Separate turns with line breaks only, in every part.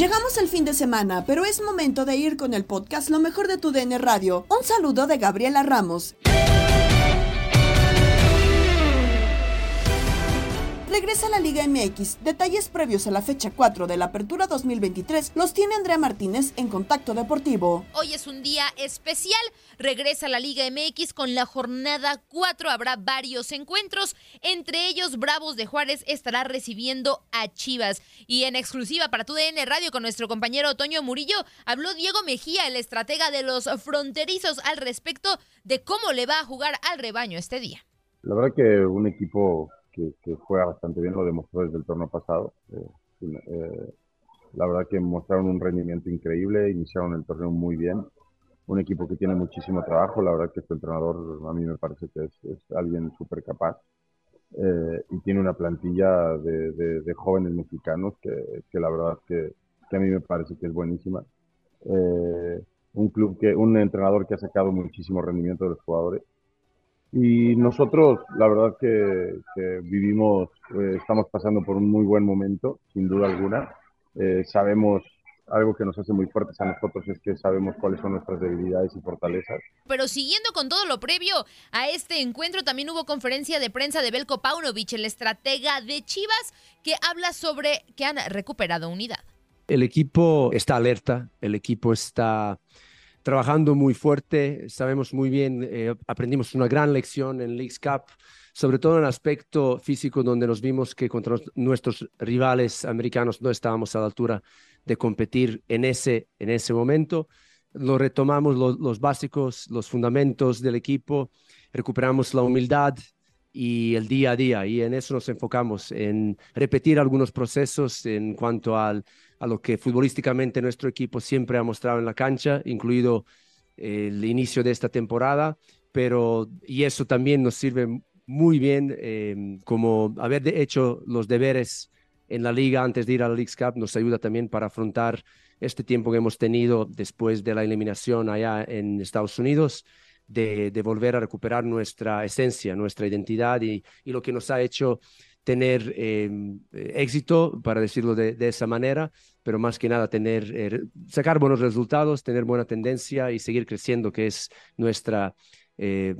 Llegamos al fin de semana, pero es momento de ir con el podcast Lo mejor de tu DN Radio. Un saludo de Gabriela Ramos. Regresa a la Liga MX. Detalles previos a la fecha 4 de la Apertura 2023 los tiene Andrea Martínez en Contacto Deportivo.
Hoy es un día especial. Regresa a la Liga MX con la jornada 4. Habrá varios encuentros. Entre ellos, Bravos de Juárez estará recibiendo a Chivas. Y en exclusiva para tu DN Radio con nuestro compañero Toño Murillo, habló Diego Mejía, el estratega de los fronterizos, al respecto de cómo le va a jugar al rebaño este día.
La verdad que un equipo que, que, juega bastante bien, lo demostró desde el torneo pasado. Eh, eh, la verdad que mostraron un rendimiento increíble, iniciaron el torneo muy bien. Un equipo que tiene muchísimo trabajo, la verdad que este entrenador a mí me parece que es, es alguien súper capaz. Eh, y tiene una plantilla de, de, de jóvenes mexicanos que, que, la verdad que, que, a mí me parece que es buenísima. un club que, un entrenador que ha sacado muchísimo rendimiento de los jugadores y nosotros, la verdad que, que vivimos, eh, estamos pasando por un muy buen momento, sin duda alguna. Eh, sabemos algo que nos hace muy fuertes a nosotros es que sabemos cuáles son nuestras debilidades y fortalezas.
Pero siguiendo con todo lo previo a este encuentro, también hubo conferencia de prensa de Belko Paunovic, el estratega de Chivas, que habla sobre que han recuperado unidad.
El equipo está alerta, el equipo está trabajando muy fuerte. Sabemos muy bien, eh, aprendimos una gran lección en Leagues Cup, sobre todo en el aspecto físico, donde nos vimos que contra nuestros rivales americanos no estábamos a la altura de competir en ese, en ese momento. Lo retomamos lo, los básicos, los fundamentos del equipo, recuperamos la humildad y el día a día, y en eso nos enfocamos, en repetir algunos procesos en cuanto al a lo que futbolísticamente nuestro equipo siempre ha mostrado en la cancha, incluido el inicio de esta temporada, pero y eso también nos sirve muy bien eh, como haber hecho los deberes en la liga antes de ir a la Leagues Cup nos ayuda también para afrontar este tiempo que hemos tenido después de la eliminación allá en Estados Unidos, de, volver a recuperar nuestra esencia, nuestra identidad y, y lo que nos ha hecho tener eh, éxito, para decirlo de, esa manera, pero más que nada tener, eh, sacar buenos resultados, tener buena tendencia y seguir creciendo, que es nuestra, eh,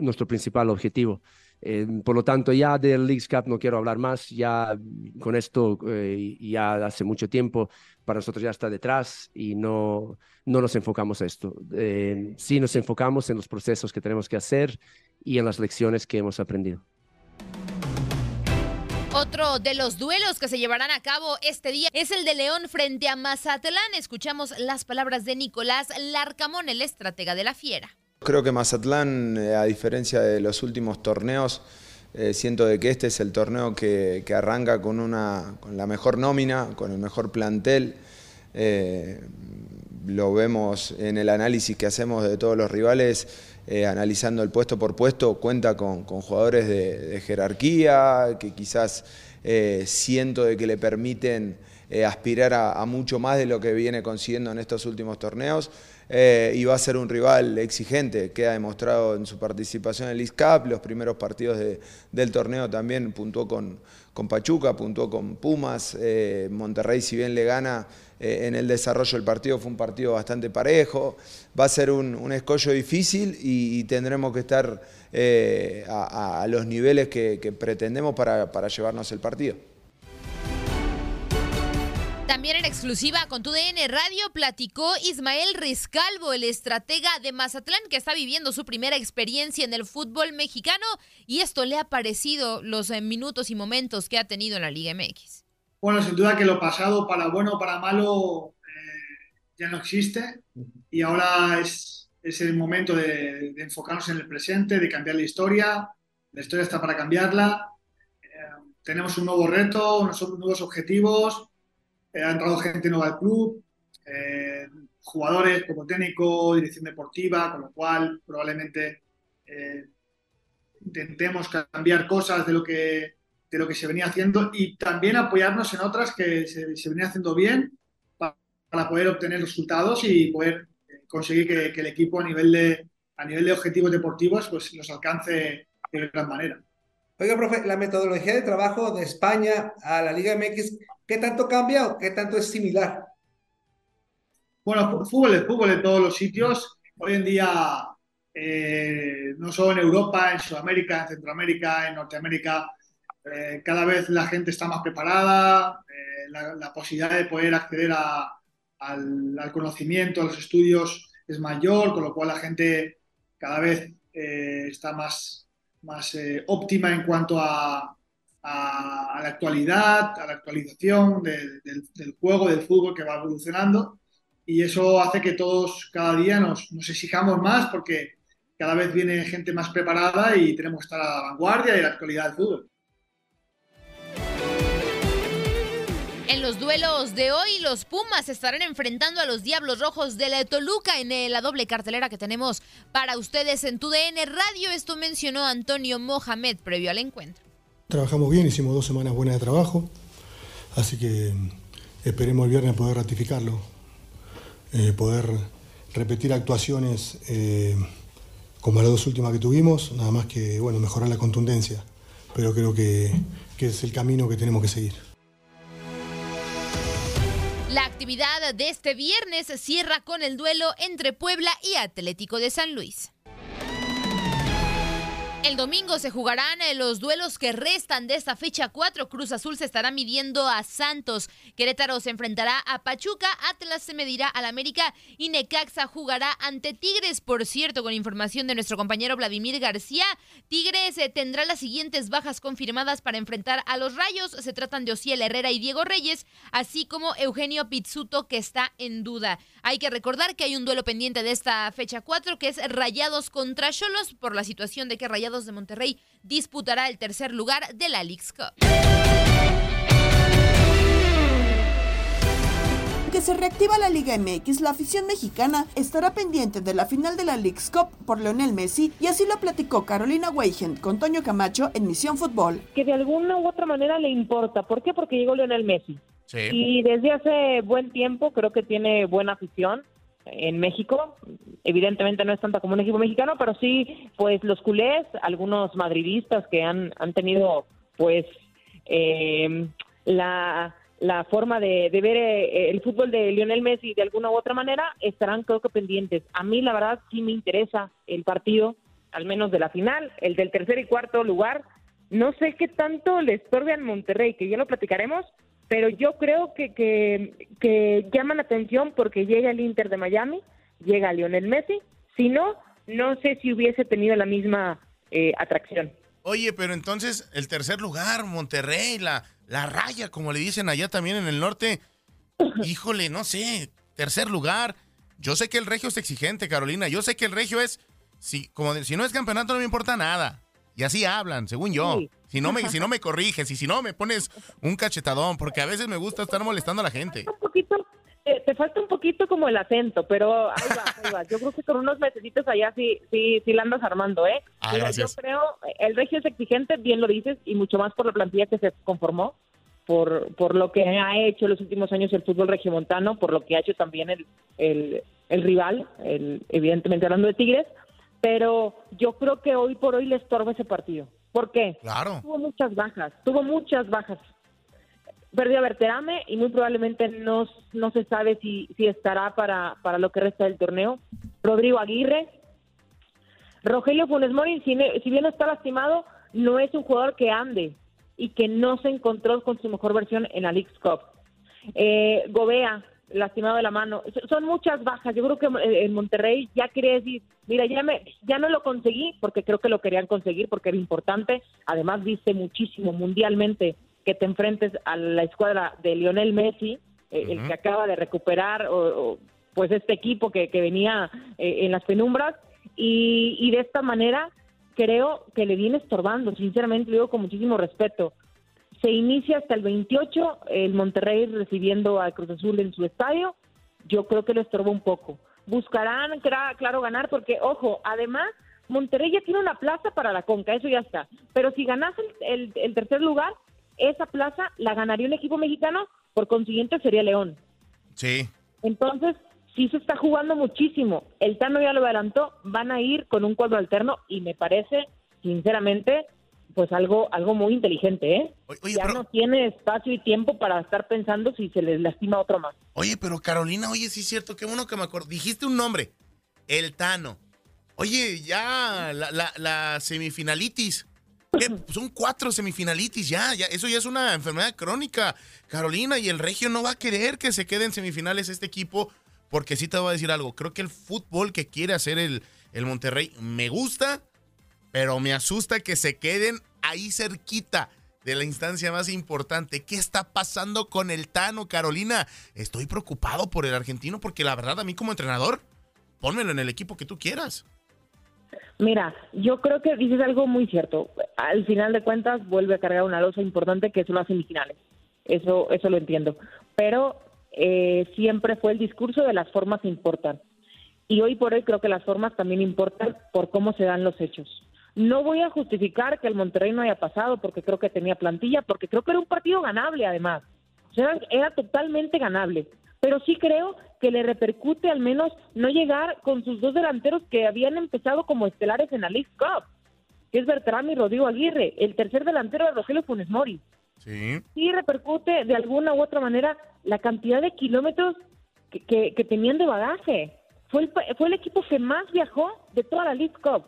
nuestro principal objetivo. Eh, por lo tanto, ya del Leagues Cup no quiero hablar más, ya con esto eh, ya hace mucho tiempo para nosotros ya está detrás y no, no nos enfocamos a esto. Eh, sí nos enfocamos en los procesos que tenemos que hacer y en las lecciones que hemos aprendido.
Otro de los duelos que se llevarán a cabo este día es el de León frente a Mazatlán. Escuchamos las palabras de Nicolás Larcamón, el estratega de la Fiera.
Creo que Mazatlán, eh, a diferencia de los últimos torneos, eh, siento de que este es el torneo que, arranca con, una, con la mejor nómina, con el mejor plantel. Eh, lo vemos en el análisis que hacemos de todos los rivales, analizando el puesto por puesto, cuenta con, jugadores de, jerarquía, que quizás siento de que le permiten aspirar a mucho más de lo que viene consiguiendo en estos últimos torneos. Eh, y va a ser un rival exigente, queda demostrado en su participación en el Cup, los primeros partidos del torneo también puntuó con, con Pachuca, puntuó con Pumas, eh, Monterrey si bien le gana eh, en el desarrollo del partido fue un partido bastante parejo, va a ser un, escollo difícil y, tendremos que estar a, los niveles que, pretendemos para llevarnos el partido.
También en exclusiva con tu DN Radio platicó Ismael Riscalvo, el estratega de Mazatlán, que está viviendo su primera experiencia en el fútbol mexicano y esto le ha parecido los eh, minutos y momentos que ha tenido en la Liga MX.
Bueno, sin duda que lo pasado, para bueno o para malo, eh, ya no existe y ahora es, es el momento de, enfocarnos en el presente, de cambiar la historia. La historia está para cambiarla. Eh, tenemos un nuevo reto, unos nuevos objetivos eh, ha entrado gente nueva al club, eh, jugadores como técnico, dirección deportiva, con lo cual probablemente eh, intentemos cambiar cosas de lo que de lo que se venía haciendo y también apoyarnos en otras que se, venía haciendo bien para, poder obtener resultados y poder conseguir que, el equipo a nivel de a nivel de objetivos deportivos pues los alcance de gran manera.
Oiga, profe, la metodología de trabajo de España a la Liga MX ¿Qué tanto cambia o qué tanto es similar?
Bueno, fútbol es fútbol en todos los sitios. Hoy en día, eh, no solo en Europa, en Sudamérica, en Centroamérica, en Norteamérica, eh, cada vez la gente está más preparada, eh, la, posibilidad de poder acceder al, conocimiento, a los estudios es mayor, con lo cual la gente cada vez está más, más óptima en cuanto a, a, la actualidad, a la actualización del, juego, del fútbol que va evolucionando y eso hace que todos cada día nos, nos, exijamos más porque cada vez viene gente más preparada y tenemos que estar a la vanguardia de la actualidad del fútbol.
En los duelos de hoy, los Pumas estarán enfrentando a los Diablos Rojos de la Toluca en la doble cartelera que tenemos para ustedes en TUDN Radio. Esto mencionó Antonio Mohamed previo al encuentro.
Trabajamos bien, hicimos dos semanas buenas de trabajo, así que mm, esperemos el viernes poder ratificarlo, eh, poder repetir actuaciones eh, como las dos últimas que tuvimos, nada más que bueno, mejorar la contundencia, pero creo que, que es el camino que tenemos que seguir.
La actividad de este viernes cierra con el duelo entre Puebla y Atlético de San Luis. El domingo se jugarán eh, los duelos que restan de esta fecha 4. Cruz Azul se estará midiendo a Santos. Querétaro se enfrentará a Pachuca. Atlas se medirá al América. Y Necaxa jugará ante Tigres. Por cierto, con información de nuestro compañero Vladimir García, Tigres eh, tendrá las siguientes bajas confirmadas para enfrentar a los Rayos. Se tratan de Ociel Herrera y Diego Reyes, así como Eugenio Pizzuto, que está en duda. Hay que recordar que hay un duelo pendiente de esta fecha 4, que es Rayados contra Cholos, por la situación de que Rayados de Monterrey disputará el tercer lugar de la League's Cup.
que se reactiva la Liga MX, la afición mexicana estará pendiente de la final de la League's Cup por Leonel Messi y así lo platicó Carolina Weigen con Toño Camacho en Misión Fútbol.
Que de alguna u otra manera le importa. ¿Por qué? Porque llegó Leonel Messi. Y desde hace buen tiempo creo que tiene buena afición en México. Evidentemente no es tanto como un equipo mexicano, pero sí, pues los culés, algunos madridistas que han, han tenido, pues, eh, la, la forma de, ver eh, el fútbol de Lionel Messi de alguna u otra manera, estarán creo que pendientes. A mí, la verdad, sí me interesa el partido, al menos de la final, el del tercer y cuarto lugar. No sé qué tanto le estorbe al Monterrey, que ya lo platicaremos, pero yo creo que, que, que llaman la atención porque llega el Inter de Miami, llega Lionel Messi, si no, no sé si hubiese tenido la misma eh, atracción.
Oye, pero entonces el tercer lugar, Monterrey, la, la raya, como le dicen allá también en el norte. Híjole, no sé, tercer lugar. Yo sé que el regio es exigente, Carolina. Yo sé que el regio es, si, como si no es campeonato no me importa nada. Y así hablan, según yo.
Sí.
Si no me, si no me corriges y si no me pones un cachetadón, porque a veces me gusta estar molestando a la gente.
Un poquito, eh, te falta un poquito como el acento, pero ahí va, ahí va. Yo creo que con unos mesecitos allá sí, sí, sí la andas armando, ¿eh?
Ah,
Mira,
gracias.
Yo creo, el regio es exigente, bien lo dices, y mucho más por la plantilla que se conformó, por, por lo que ha hecho los últimos años el fútbol regiomontano, por lo que ha hecho también el, el, el rival, el, evidentemente hablando de Tigres, pero yo creo que hoy por hoy le estorba ese partido. ¿Por qué?
Claro.
Tuvo muchas bajas, tuvo muchas bajas. Perdió a Berterame y muy probablemente no, no se sabe si, si estará para, para lo que resta del torneo. Rodrigo Aguirre. Rogelio Funes Mori, si, si bien no está lastimado, no es un jugador que ande y que no se encontró con su mejor versión en la League's Cup. Eh, Gobea, lastimado de la mano. Son muchas bajas. Yo creo que eh, en Monterrey ya quería decir, mira, ya, me, ya no lo conseguí, porque creo que lo querían conseguir, porque era importante. Además, viste muchísimo mundialmente que te enfrentes a la escuadra de Lionel Messi, eh, el que acaba de recuperar o- o, pues este equipo que, que venía eh, en las penumbras. Y, y de esta manera creo que le viene estorbando, sinceramente lo digo con muchísimo respeto. Se inicia hasta el 28 el Monterrey recibiendo a Cruz Azul en su estadio. Yo creo que lo estorba un poco. Buscarán, claro, ganar porque, ojo, además, Monterrey ya tiene una plaza para la Conca, eso ya está. Pero si ganas el, el- el tercer lugar, esa plaza la ganaría un equipo mexicano, por consiguiente sería León.
Sí.
Entonces, sí se está jugando muchísimo. El Tano ya lo adelantó, van a ir con un cuadro alterno y me parece, sinceramente, pues algo algo muy inteligente, ¿eh? ya no tiene espacio y tiempo para estar pensando si se les lastima otro más.
Oye, pero Carolina, oye, sí es cierto, qué bueno que me acuerdo. Dijiste un nombre, el Tano. Oye, ya la, la, la semifinalitis. ¿Qué? Son cuatro semifinalitis ya, ya. Eso ya es una enfermedad crónica, Carolina, y el Regio no va a querer que se quede en semifinales este equipo, porque sí te voy a decir algo. Creo que el fútbol que quiere hacer el, el Monterrey me gusta, pero me asusta que se queden ahí cerquita de la instancia más importante. ¿Qué está pasando con el Tano, Carolina? Estoy preocupado por el argentino porque la verdad a mí como entrenador, pónmelo en el equipo que tú quieras.
Mira, yo creo que dices algo muy cierto. Al final de cuentas vuelve a cargar una losa importante que son las semifinales. Eso, eso lo entiendo. Pero eh, siempre fue el discurso de las formas importan. Y hoy por hoy creo que las formas también importan por cómo se dan los hechos. No voy a justificar que el Monterrey no haya pasado porque creo que tenía plantilla, porque creo que era un partido ganable además. O sea, era totalmente ganable. Pero sí creo que le repercute al menos no llegar con sus dos delanteros que habían empezado como estelares en la League Cup, que es Bertrand y Rodrigo Aguirre, el tercer delantero de Rogelio Funes Mori.
Sí.
Sí repercute de alguna u otra manera la cantidad de kilómetros que, que- que tenían de bagaje. Fue el, fue el equipo que más viajó de toda la League Cup.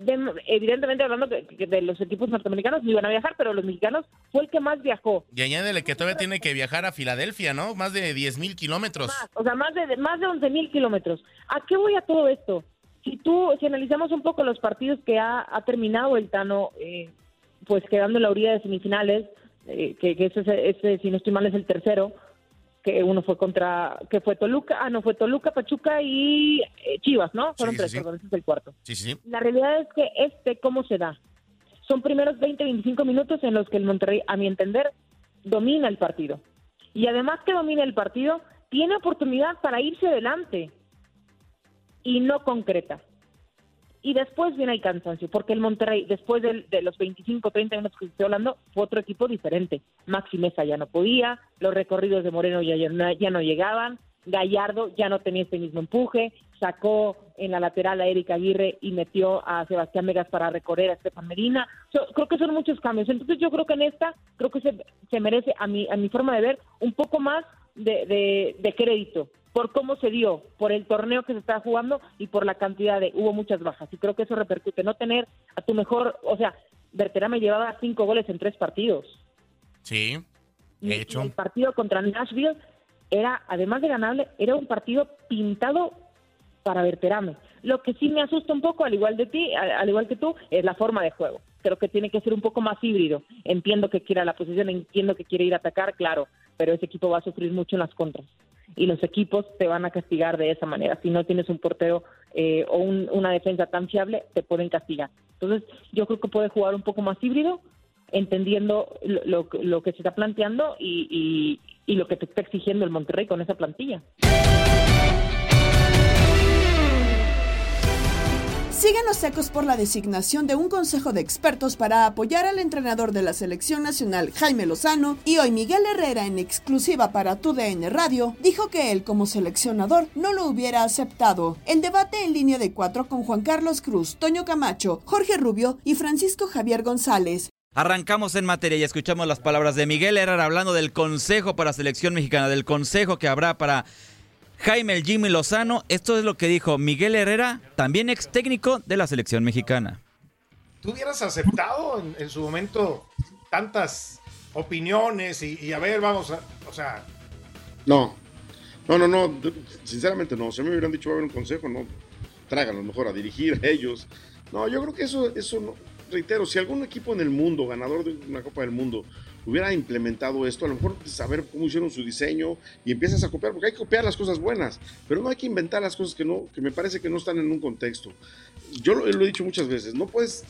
De- evidentemente hablando de, de los equipos norteamericanos no iban a viajar, pero los mexicanos fue el que más viajó.
Y añádele que todavía tiene que viajar a Filadelfia, ¿no? Más de 10 mil kilómetros.
O sea, más de, más de 11 mil kilómetros. ¿A qué voy a todo esto? Si tú, si analizamos un poco los partidos que ha, ha terminado el Tano, eh, pues quedando en la orilla de semifinales, eh, que, que ese, ese, si no estoy mal, es el tercero, que uno fue contra, que fue Toluca, ah, no, fue Toluca, Pachuca y eh, Chivas, ¿no? Fueron
Sí,
tres,
sí.
perdón, ese es el cuarto.
Sí, sí.
La realidad es que este, ¿cómo se da? Son primeros 20, 25 minutos en los que el Monterrey, a mi entender, domina el partido. Y además que domina el partido, tiene oportunidad para irse adelante y no concreta. Y después viene el cansancio, porque el Monterrey, después de, los 25, 30 minutos que estoy hablando, fue otro equipo diferente. Maxi Mesa ya no podía, los recorridos de Moreno ya, ya, no- llegaban, Gallardo ya no tenía este mismo empuje, sacó en la lateral a Erika Aguirre y metió a Sebastián Vegas para recorrer a Estefan Medina. So, creo que son muchos cambios. Entonces yo creo que en esta, creo que se, se merece, a mi, a mi forma de ver, un poco más de- de crédito por cómo se dio, por el torneo que se estaba jugando y por la cantidad de, hubo muchas bajas. Y creo que eso repercute, no tener a tu mejor, o sea, Berterame llevaba cinco goles en tres partidos.
Sí.
Y
Hecho.
El partido contra Nashville era, además de ganable, era un partido pintado para Berterame. Lo que sí me asusta un poco, al igual de ti, al, al igual que tú, es la forma de juego. creo que tiene que ser un poco más híbrido. Entiendo que quiera la posición, entiendo que quiere ir a atacar, claro, pero ese equipo va a sufrir mucho en las contras. Y los equipos te van a castigar de esa manera. Si no tienes un portero eh, o una defensa tan fiable, te pueden castigar. Entonces, yo creo que puede jugar un poco más híbrido, entendiendo lo, lo, que se está planteando y, y lo que te está exigiendo el Monterrey con esa plantilla.
Siguen los secos por la designación de un consejo de expertos para apoyar al entrenador de la selección nacional Jaime Lozano y hoy Miguel Herrera en exclusiva para TUDN Radio dijo que él como seleccionador no lo hubiera aceptado. El debate en línea de cuatro con Juan Carlos Cruz, Toño Camacho, Jorge Rubio y Francisco Javier González.
Arrancamos en materia y escuchamos las palabras de Miguel Herrera hablando del consejo para selección mexicana, del consejo que habrá para Jaime el Jimmy Lozano. Esto es lo que dijo Miguel Herrera, también ex técnico de la selección mexicana.
¿Tú hubieras aceptado en, su momento tantas opiniones y, a ver, vamos a, o sea...
No, no, no, no, sinceramente no. Si me hubieran dicho va a haber un consejo, no, tráiganlo mejor a dirigir a ellos. No, yo creo que eso, eso no, reitero, si algún equipo en el mundo, ganador de una Copa del Mundo, hubiera implementado esto, a lo mejor saber cómo hicieron su diseño y empiezas a copiar, porque hay que copiar las cosas buenas, pero no hay que inventar las cosas que no, que me parece que no están en un contexto. Yo lo, he dicho muchas veces, no puedes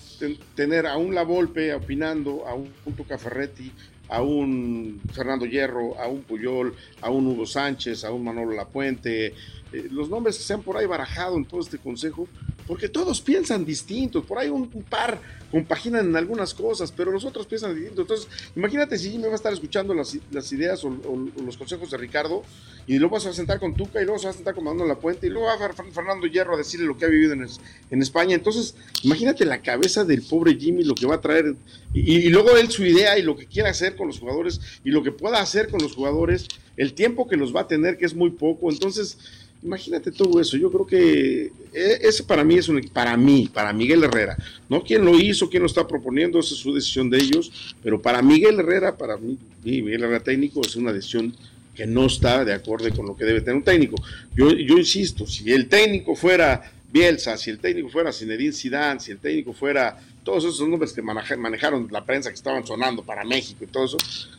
tener a un La Volpe opinando, a un Punto Caferretti, a un Fernando Hierro, a un Puyol, a un Hugo Sánchez, a un Manolo Lapuente, eh, los nombres que se han por ahí barajado en todo este consejo, porque todos piensan distintos, por ahí un, par compaginan en algunas cosas, pero los otros piensan distintos. Entonces, imagínate si me va a estar escuchando las, ideas o, los consejos de Ricardo, y luego vas a sentar con Tuca, y luego se va a sentar con Manuel La Puente, y luego va a Fernando Hierro a decirle lo que ha vivido en, España. Entonces, imagínate la cabeza del pobre Jimmy, lo que va a traer, y, y luego él su idea y lo que quiere hacer con los jugadores, y lo que pueda hacer con los jugadores, el tiempo que los va a tener, que es muy poco. Entonces, Imagínate todo eso. Yo creo que eh, ese para mí es un para mí, para Miguel Herrera. No quién lo hizo, quién lo está proponiendo, esa es su decisión de ellos, pero para Miguel Herrera, para mí, Miguel Herrera técnico es una decisión que no está de acuerdo con lo que debe tener un técnico. Yo, yo insisto, si el técnico fuera Bielsa, si el técnico fuera Zinedine Zidane, si el técnico fuera todos esos nombres que manejaron la prensa que estaban sonando para México y todo eso,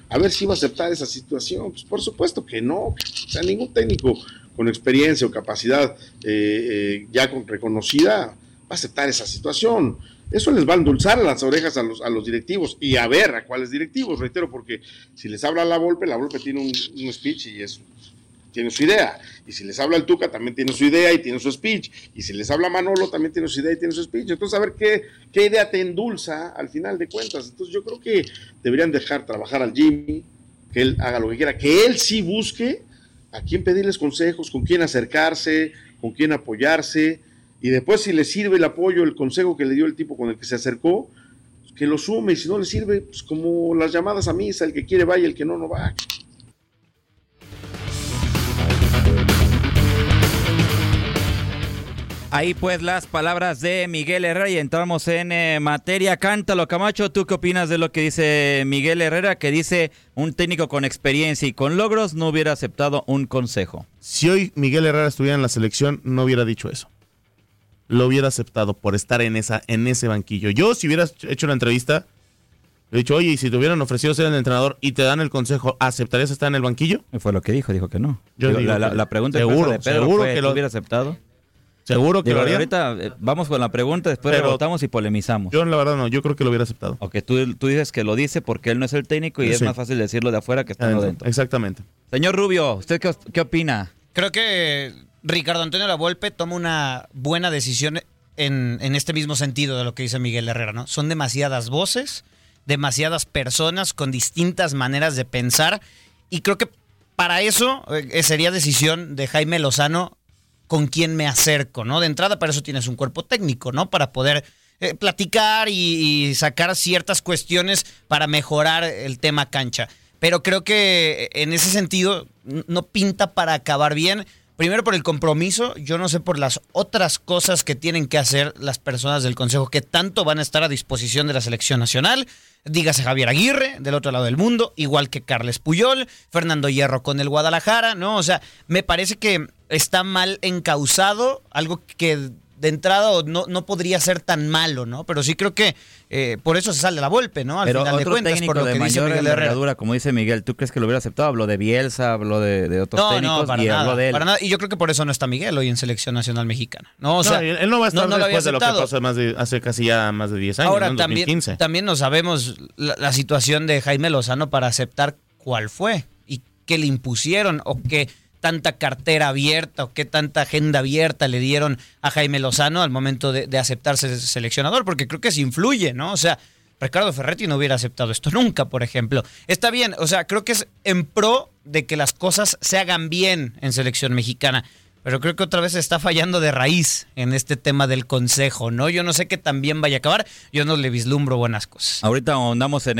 a ver si iba a aceptar esa situación. Pues por supuesto que no, o sea, ningún técnico con experiencia o capacidad eh, eh, ya reconocida va a aceptar esa situación. Eso les va a endulzar las orejas a los, a los directivos y a ver a cuáles directivos, reitero, porque si les habla la Volpe, la Volpe tiene un, un speech y tiene su idea. Y si les habla el Tuca, también tiene su idea y tiene su speech. Y si les habla Manolo, también tiene su idea y tiene su speech. Entonces, a ver qué, qué idea te endulza al final de cuentas. Entonces, yo creo que deberían dejar trabajar al Jimmy, que él haga lo que quiera, que él sí busque a quién pedirles consejos, con quién acercarse, con quién apoyarse. Y después, si le sirve el apoyo, el consejo que le dio el tipo con el que se acercó, pues que lo sume. Y si no le sirve, pues como las llamadas a misa, el que quiere vaya, el que no, no va.
Ahí pues las palabras de Miguel Herrera y entramos en eh, materia. Cántalo, Camacho. ¿Tú qué opinas de lo que dice Miguel Herrera? Que dice un técnico con experiencia y con logros no hubiera aceptado un consejo.
Si hoy Miguel Herrera estuviera en la selección, no hubiera dicho eso. Lo hubiera aceptado por estar en, esa, en ese banquillo. Yo, si hubiera hecho la entrevista, le he dicho, oye, y si te hubieran ofrecido ser el entrenador y te dan el consejo, ¿aceptarías estar en el banquillo?
Fue lo que dijo, dijo que no.
Yo
la, pregunta seguro, de Pedro seguro que lo hubiera aceptado.
Seguro que lo haría.
Ahorita eh, vamos con la pregunta, después rebotamos y polemizamos.
Yo la verdad no, yo creo que lo hubiera aceptado.
Ok, tú, tú dices que lo dice porque él no es el técnico y es más fácil decirlo de afuera que estando dentro.
Exactamente.
Señor Rubio, ¿usted qué, qué opina?
Creo que Ricardo Antonio Lavolpe toma una buena decisión en, en este mismo sentido de lo que dice Miguel Herrera, ¿no? Son demasiadas voces, demasiadas personas con distintas maneras de pensar y creo que para eso eh, sería decisión de Jaime Lozano con quién me acerco, ¿no? De entrada, para eso tienes un cuerpo técnico, ¿no? Para poder eh, platicar y, sacar ciertas cuestiones para mejorar el tema cancha. Pero creo que eh, en ese sentido no pinta para acabar bien. Primero por el compromiso, yo no sé por las otras cosas que tienen que hacer las personas del Consejo que tanto van a estar a disposición de la selección nacional. Dígase Javier Aguirre, del otro lado del mundo, igual que Carles Puyol, Fernando Hierro con el Guadalajara, ¿no? O sea, me parece que está mal encausado, algo que de entrada no, no podría ser tan malo, ¿no? Pero sí creo que eh, por eso se sale la golpe, ¿no? Al
Pero
final de
otro
cuentas,
técnico
por lo
de
que dice
mayor
Miguel Herrera.
como dice Miguel, ¿tú crees que lo hubiera aceptado? Habló de Bielsa, habló de, de otros
No,
técnicos
no, para
y habló
nada,
de él.
para nada. Y yo creo que por eso no está Miguel hoy en Selección Nacional Mexicana. No, o
No,
sea,
él él no va a estar después de lo que pasó más de- hace casi ya más de 10 años,
Ahora
¿no? En
también,
2015.
también no sabemos la, la situación de Jaime Lozano para aceptar cuál fue y qué le impusieron o qué tanta cartera abierta o qué tanta agenda abierta le dieron a Jaime Lozano al momento de, de aceptarse seleccionador, porque creo que se influye, ¿no? O sea, Ricardo Ferretti no hubiera aceptado esto nunca, por ejemplo. Está bien, o sea, creo que es en pro de que las cosas se hagan bien en selección mexicana. Pero creo que otra vez está fallando de raíz en este tema del consejo, ¿no? Yo no sé qué tan bien vaya a acabar, yo no le vislumbro buenas cosas.
Ahorita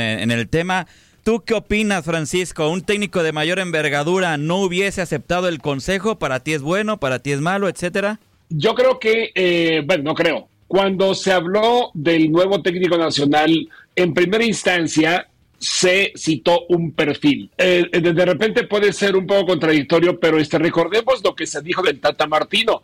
el, en el tema. ¿Tú qué opinas, Francisco? ¿Un técnico de mayor envergadura no hubiese aceptado el consejo? ¿Para ti es bueno? ¿Para ti es malo? Etcétera.
Yo creo que, eh, bueno, no creo. Cuando se habló del nuevo técnico nacional, en primera instancia se citó un perfil. Eh, de, repente puede ser un poco contradictorio, pero este, recordemos lo que se dijo del Tata Martino.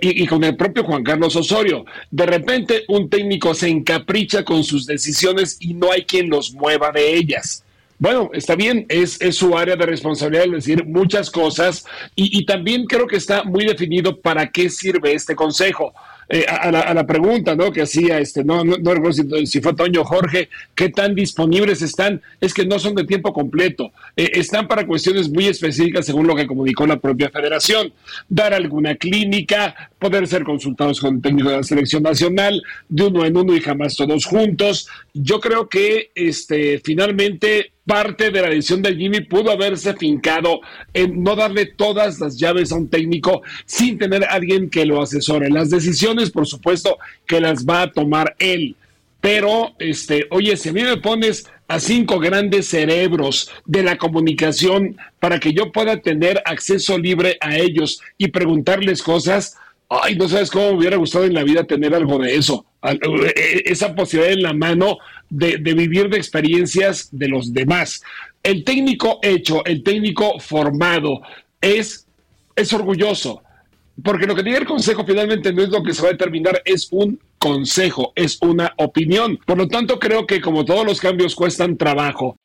Y, con el propio Juan Carlos Osorio. De repente un técnico se encapricha con sus decisiones y no hay quien los mueva de ellas. Bueno, está bien, es, es su área de responsabilidad el decir muchas cosas y también creo que está muy definido para qué sirve este consejo. Eh, a, la, a la pregunta ¿no? que hacía, este, no, no, no recuerdo si, si fue Toño Jorge, qué tan disponibles están, es que no son de tiempo completo, Eh, están para cuestiones muy específicas según lo que comunicó la propia federación, dar alguna clínica, poder ser consultados con el técnico de la selección nacional, de uno en uno y jamás todos juntos. Yo creo que este, finalmente parte de la decisión de Jimmy pudo haberse fincado en no darle todas las llaves a un técnico sin tener a alguien que lo asesore. Las decisiones, por supuesto, que las va a tomar él. Pero, este, oye, si a mí me pones a cinco grandes cerebros de la comunicación para que yo pueda tener acceso libre a ellos y preguntarles cosas, ay, no sabes cómo me hubiera gustado en la vida tener algo de eso, Al- eh, esa posibilidad en la mano de, de vivir de experiencias de los demás. El técnico hecho, el técnico formado, es, es orgulloso. Porque lo que diga el consejo finalmente no es lo que se va a determinar, es un consejo, es una opinión. Por lo tanto, creo que como todos los cambios cuestan trabajo.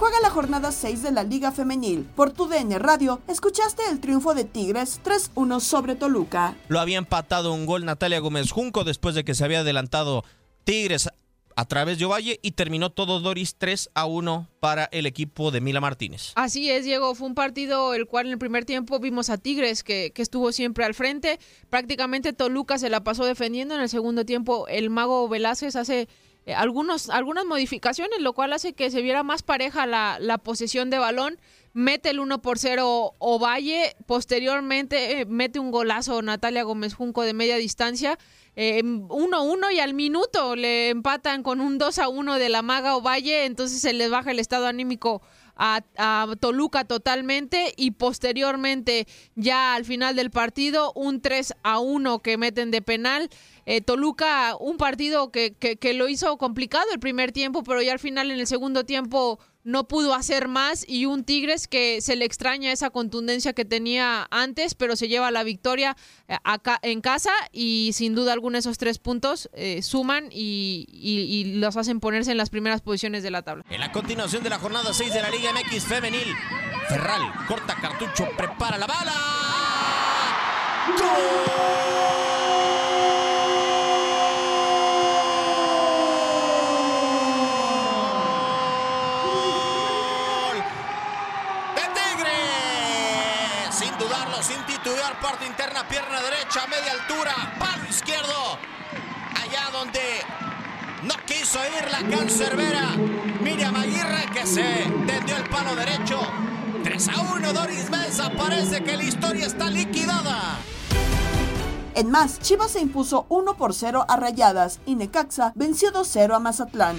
Juega la jornada 6 de la Liga Femenil. Por tu DN Radio, escuchaste el triunfo de Tigres 3-1 sobre Toluca.
Lo había empatado un gol Natalia Gómez Junco después de que se había adelantado Tigres a través de Ovalle y terminó todo Doris 3 a 1 para el equipo de Mila Martínez.
Así es, Diego. Fue un partido el cual en el primer tiempo vimos a Tigres, que, que estuvo siempre al frente. Prácticamente Toluca se la pasó defendiendo. En el segundo tiempo, el mago Velázquez hace eh, algunos, algunas modificaciones, lo cual hace que se viera más pareja la, la posesión de balón. Mete el 1 por 0 Ovalle. Posteriormente, eh, mete un golazo Natalia Gómez Junco de media distancia. 1-1 y al minuto le empatan con un 2 a 1 de la maga Ovalle, entonces se les baja el estado anímico a, a Toluca totalmente y posteriormente ya al final del partido un 3 a 1 que meten de penal. Eh, Toluca, un partido que, que, lo hizo complicado el primer tiempo, pero ya al final en el segundo tiempo no pudo hacer más y un Tigres que se le extraña esa contundencia que tenía antes, pero se lleva la victoria eh, acá en casa y sin duda alguna esos tres puntos eh, suman y, los hacen ponerse en las primeras posiciones de la tabla.
En la continuación de la jornada 6 de la Liga MX femenil, Ferral corta cartucho, prepara la bala. ¡De Sin titubear, parte interna, pierna derecha, media altura, palo izquierdo. Allá donde no quiso ir la cancerbera. Miriam Aguirre que se tendió el palo derecho. 3 a 1, Doris Mesa. Parece que la historia está liquidada.
En más, Chivas se impuso 1 por 0 a Rayadas y Necaxa venció 2-0 a Mazatlán.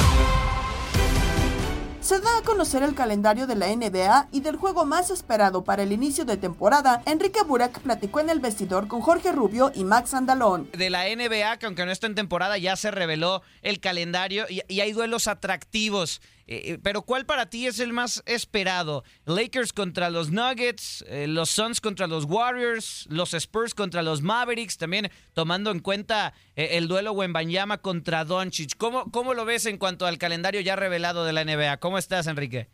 Se da a conocer el calendario de la NBA y del juego más esperado para el inicio de temporada. Enrique Burak platicó en el vestidor con Jorge Rubio y Max Andalón.
De la NBA, que aunque no está en temporada, ya se reveló el calendario y, y hay duelos atractivos. Eh, eh, pero ¿cuál para ti es el más esperado? Lakers contra los Nuggets, eh, los Suns contra los Warriors, los Spurs contra los Mavericks, también tomando en cuenta eh, el duelo Wembanyama contra Doncic. ¿Cómo, ¿Cómo lo ves en cuanto al calendario ya revelado de la NBA? ¿Cómo estás, Enrique?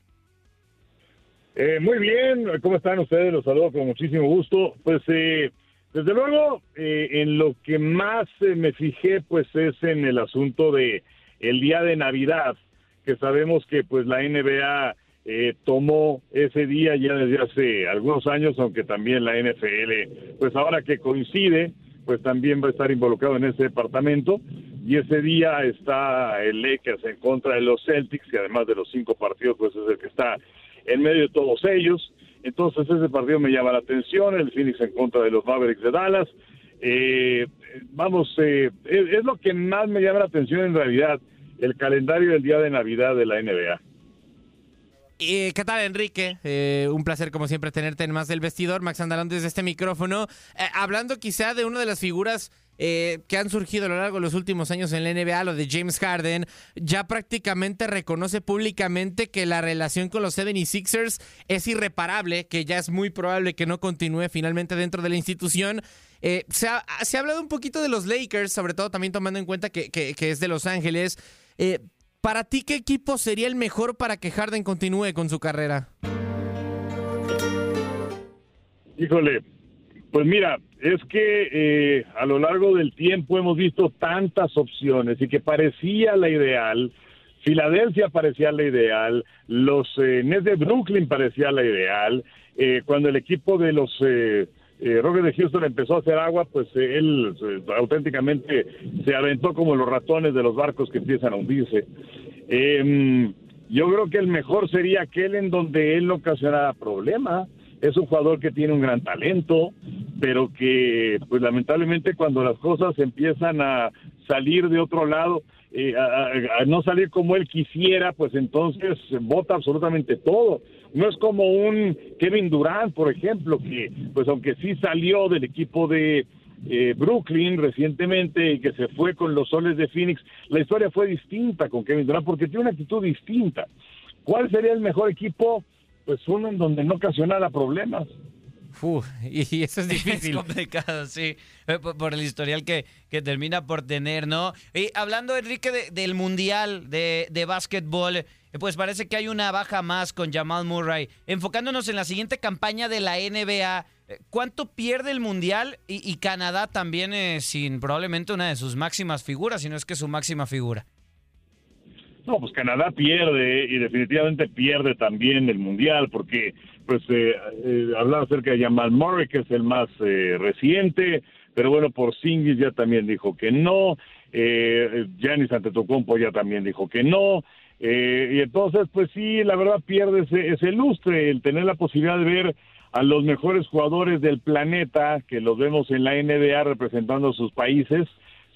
Muy bien, ¿cómo están ustedes? Los saludo con muchísimo gusto. Pues desde luego, en lo que más me fijé, pues es en el asunto de el día de Navidad, que sabemos que pues la NBA eh, tomó ese día ya desde hace algunos años, aunque también la NFL, pues ahora que coincide, pues también va a estar involucrado en ese departamento. Y ese día está el Lakers en contra de los Celtics, que además de los cinco partidos, pues es el que está en medio de todos ellos. Entonces ese partido me llama la atención, el Phoenix en contra de los Mavericks de Dallas. Eh, vamos, eh, es, es lo que más me llama la atención en realidad, el calendario del día de Navidad de la NBA.
Eh, ¿Qué tal, Enrique? Eh, un placer, como siempre, tenerte en Más del Vestidor. Max Andalón desde este micrófono. Eh, hablando quizá de una de las figuras que han surgido a lo largo de los últimos años en la NBA, lo de James Harden, ya prácticamente reconoce públicamente que la relación con los 76ers es irreparable, que ya es muy probable que no continúe finalmente dentro de la institución. Se, ha, hablado un poquito de los Lakers, sobre todo también tomando en cuenta que es de Los Ángeles. Eh, para ti, ¿qué equipo sería el mejor para que Harden continúe con su carrera?
Híjole, pues mira, es que eh, a lo largo del tiempo hemos visto tantas opciones y que parecía la ideal. Filadelfia parecía la ideal, los eh, Nets de Brooklyn parecía la ideal. Eh, cuando el equipo de los eh, eh, Rockets de Houston empezó a hacer agua, pues eh, él eh, auténticamente se aventó como los ratones de los barcos que empiezan a hundirse. Eh, yo creo que el mejor sería aquel en donde él ocasionara problema. Es un jugador que tiene un gran talento, pero que, pues lamentablemente, cuando las cosas empiezan a salir de otro lado, eh, a, a, no salir como él quisiera, pues entonces vota absolutamente todo. No es como un Kevin Durant, por ejemplo, que pues aunque sí salió del equipo de eh, Brooklyn recientemente y que se fue con los soles de Phoenix, la historia fue distinta con Kevin Durant porque tiene una actitud distinta. ¿Cuál sería el mejor equipo? Pues uno en donde no ocasionara problemas.
Uf, y eso es difícil.
es complicado, sí, por, por el historial que, que, termina por tener, ¿no? Y hablando, Enrique, de, del Mundial de, de Básquetbol, pues parece que hay una baja más con Jamal Murray. Enfocándonos en la siguiente campaña de la NBA, ¿cuánto pierde el Mundial? Y, Canadá también eh, sin probablemente una de sus máximas figuras, si no es que su máxima figura.
No, pues Canadá pierde y definitivamente pierde también el Mundial porque pues eh, eh, hablaba acerca de Jamal Murray, que es el más eh, reciente, pero bueno, por Singis ya también dijo que no, eh, Antetokounmpo ya también dijo que no, eh, y entonces pues sí, la verdad pierde ese, ese lustre, el tener la posibilidad de ver a los mejores jugadores del planeta, que los vemos en la NBA representando a sus países,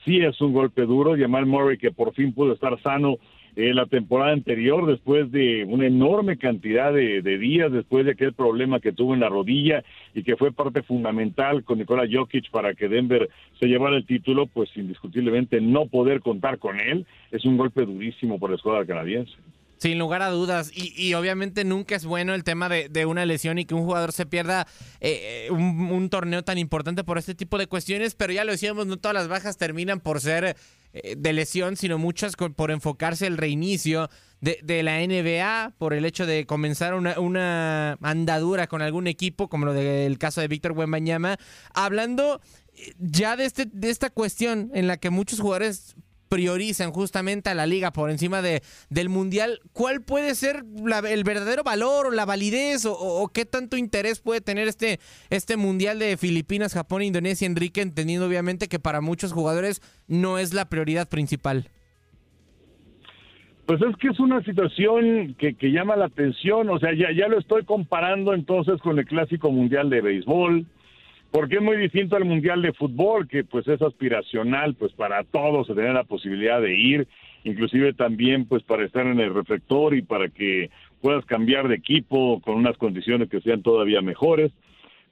sí es un golpe duro, Jamal Murray que por fin pudo estar sano eh, la temporada anterior, después de una enorme cantidad de, de, días, después de aquel problema que tuvo en la rodilla y que fue parte fundamental con Nikola Jokic para que Denver se llevara el título, pues indiscutiblemente no poder contar con él es un golpe durísimo por la escuadra canadiense.
Sin lugar a dudas. Y, obviamente nunca es bueno el tema de, una lesión y que un jugador se pierda eh, eh, un, torneo tan importante por este tipo de cuestiones. Pero ya lo decíamos, no todas las bajas terminan por ser de lesión, sino muchas por enfocarse el reinicio de, la NBA, por el hecho de comenzar una, una andadura con algún equipo, como lo del caso de Víctor Wembanyama. Hablando ya de, este, de esta cuestión en la que muchos jugadores priorizan justamente a la liga por encima de, del mundial, ¿cuál puede ser el verdadero valor o la validez o, qué tanto interés puede tener este, este mundial de Filipinas, Japón, Indonesia, Enrique, entendiendo obviamente que para muchos jugadores no es la prioridad principal?
Pues es que es una situación que, que llama la atención, o sea, ya, ya lo estoy comparando entonces con el Clásico Mundial de Béisbol, porque es muy distinto al Mundial de Fútbol, que pues es aspiracional, pues para todos tener la posibilidad de ir, inclusive también pues para estar en el reflector y para que puedas cambiar de equipo con unas condiciones que sean todavía mejores.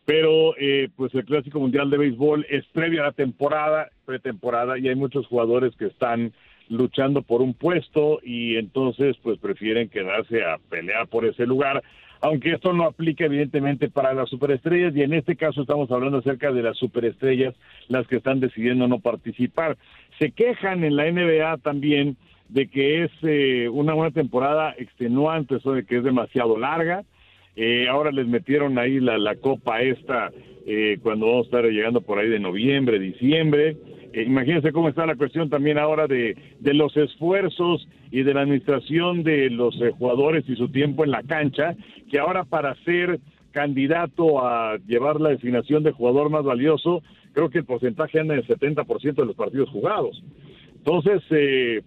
Pero eh, pues el Clásico Mundial de Béisbol es previo a la temporada, pretemporada, y hay muchos jugadores que están luchando por un puesto y entonces pues prefieren quedarse a pelear por ese lugar aunque esto no aplica evidentemente para las superestrellas y en este caso estamos hablando acerca de las superestrellas, las que están decidiendo no participar. Se quejan en la NBA también de que es eh, una buena temporada extenuante, eso de que es demasiado larga. Eh, ahora les metieron ahí la, la copa esta eh, cuando vamos a estar llegando por ahí de noviembre, diciembre. Eh, imagínense cómo está la cuestión también ahora de, de los esfuerzos y de la administración de los eh, jugadores y su tiempo en la cancha, que ahora para ser candidato a llevar la designación de jugador más valioso, creo que el porcentaje anda en el 70% de los partidos jugados. Entonces, eh,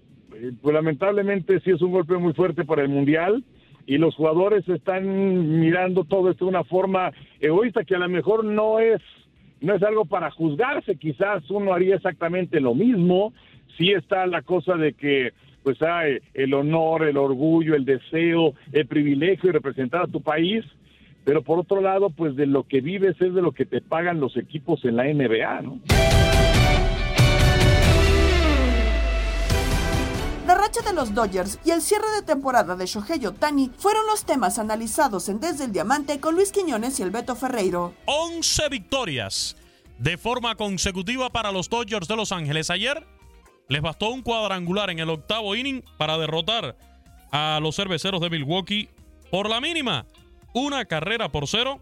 pues lamentablemente sí es un golpe muy fuerte para el Mundial y los jugadores están mirando todo esto de una forma egoísta que a lo mejor no es no es algo para juzgarse, quizás uno haría exactamente lo mismo, si está la cosa de que pues hay el honor, el orgullo, el deseo, el privilegio de representar a tu país, pero por otro lado, pues de lo que vives es de lo que te pagan los equipos en la NBA, ¿no?
La racha de los Dodgers y el cierre de temporada de Shohei Otani fueron los temas analizados en Desde el Diamante con Luis Quiñones y el Beto Ferreiro.
11 victorias de forma consecutiva para los Dodgers de Los Ángeles. Ayer les bastó un cuadrangular en el octavo inning para derrotar a los cerveceros de Milwaukee por la mínima. Una carrera por cero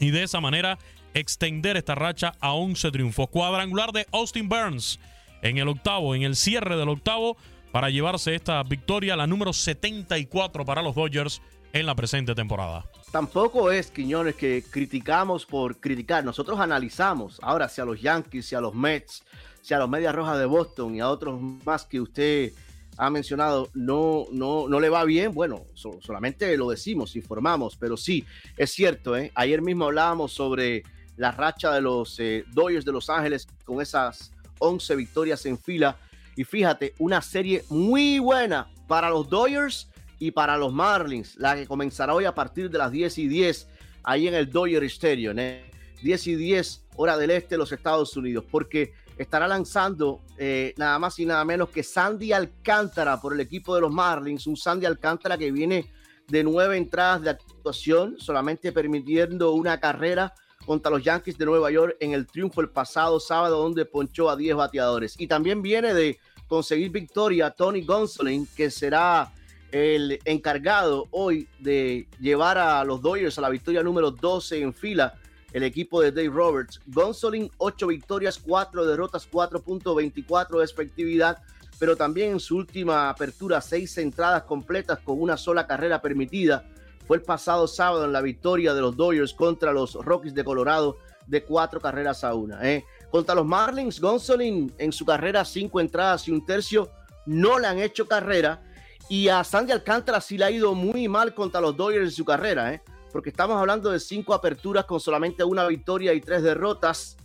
y de esa manera extender esta racha a 11 triunfos. Cuadrangular de Austin Burns en el octavo, en el cierre del octavo para llevarse esta victoria, la número 74 para los Dodgers en la presente temporada.
Tampoco es, Quiñones, que criticamos por criticar. Nosotros analizamos ahora si a los Yankees, si a los Mets, si a los Medias Rojas de Boston y a otros más que usted ha mencionado no, no, no le va bien, bueno, solamente lo decimos, informamos, pero sí, es cierto, ¿eh? ayer mismo hablábamos sobre la racha de los eh, Dodgers de Los Ángeles con esas 11 victorias en fila y fíjate, una serie muy buena para los Dodgers y para los Marlins, la que comenzará hoy a partir de las 10 y 10 ahí en el Dodger Stadium, ¿eh? 10 y 10 hora del este de los Estados Unidos, porque estará lanzando eh, nada más y nada menos que Sandy Alcántara por el equipo de los Marlins, un Sandy Alcántara que viene de nueve entradas de actuación, solamente permitiendo una carrera contra los Yankees de Nueva York en el triunfo el pasado sábado donde ponchó a 10 bateadores. Y también viene de conseguir victoria Tony Gonsolin, que será el encargado hoy de llevar a los Dodgers a la victoria número 12 en fila, el equipo de Dave Roberts. Gonsolin, 8 victorias, 4 derrotas, 4.24 de efectividad, pero también en su última apertura, 6 entradas completas con una sola carrera permitida fue el pasado sábado en la victoria de los Dodgers contra los Rockies de Colorado de cuatro carreras a una. ¿eh? Contra los Marlins, Gonsolin en su carrera cinco entradas y un tercio no le han hecho carrera y a Sandy Alcántara sí le ha ido muy mal contra los Dodgers en su carrera, ¿eh? porque estamos hablando de cinco aperturas con solamente una victoria y tres derrotas.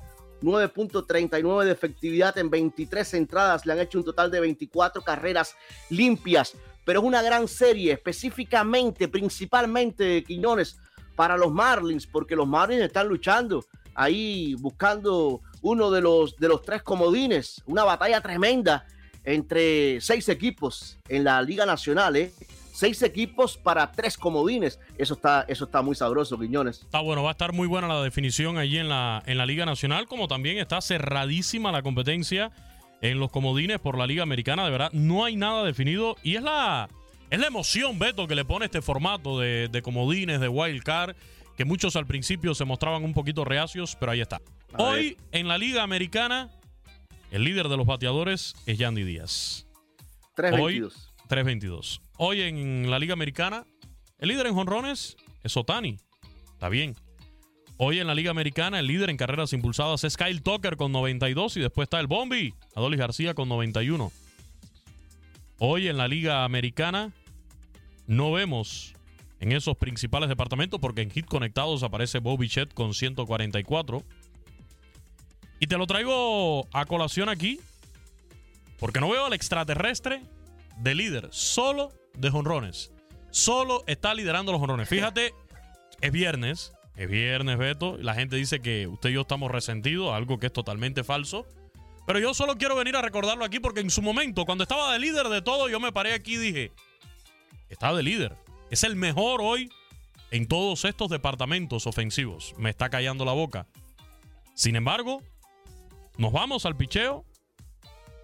9.39 de efectividad en 23 entradas, le han hecho un total de 24 carreras limpias pero es una gran serie, específicamente, principalmente de Quiñones para los Marlins, porque los Marlins están luchando ahí buscando uno de los, de los tres comodines, una batalla tremenda entre seis equipos en la Liga Nacional, ¿eh? seis equipos para tres comodines. Eso está, eso está muy sabroso, Quiñones.
Está bueno, va a estar muy buena la definición allí en la, en la Liga Nacional, como también está cerradísima la competencia en los comodines por la Liga Americana. De verdad, no hay nada definido y es la, es la emoción, Beto, que le pone este formato de, de comodines, de wild card, que muchos al principio se mostraban un poquito reacios, pero ahí está. Hoy en la Liga Americana, el líder de los bateadores es Yandy Díaz.
3.22.
3.22. Hoy en la Liga Americana, el líder en jonrones es Otani. Está bien. Hoy en la Liga Americana, el líder en carreras impulsadas es Kyle Tucker con 92 y después está el Bombi, Adolis García con 91. Hoy en la Liga Americana no vemos en esos principales departamentos porque en hit conectados aparece Bobby Chet con 144. Y te lo traigo a colación aquí porque no veo al extraterrestre de líder, solo de jonrones. Solo está liderando los jonrones. Fíjate, es viernes, es viernes, Beto. La gente dice que usted y yo estamos resentidos, algo que es totalmente falso. Pero yo solo quiero venir a recordarlo aquí porque en su momento, cuando estaba de líder de todo, yo me paré aquí y dije, está de líder. Es el mejor hoy en todos estos departamentos ofensivos. Me está callando la boca. Sin embargo, nos vamos al picheo.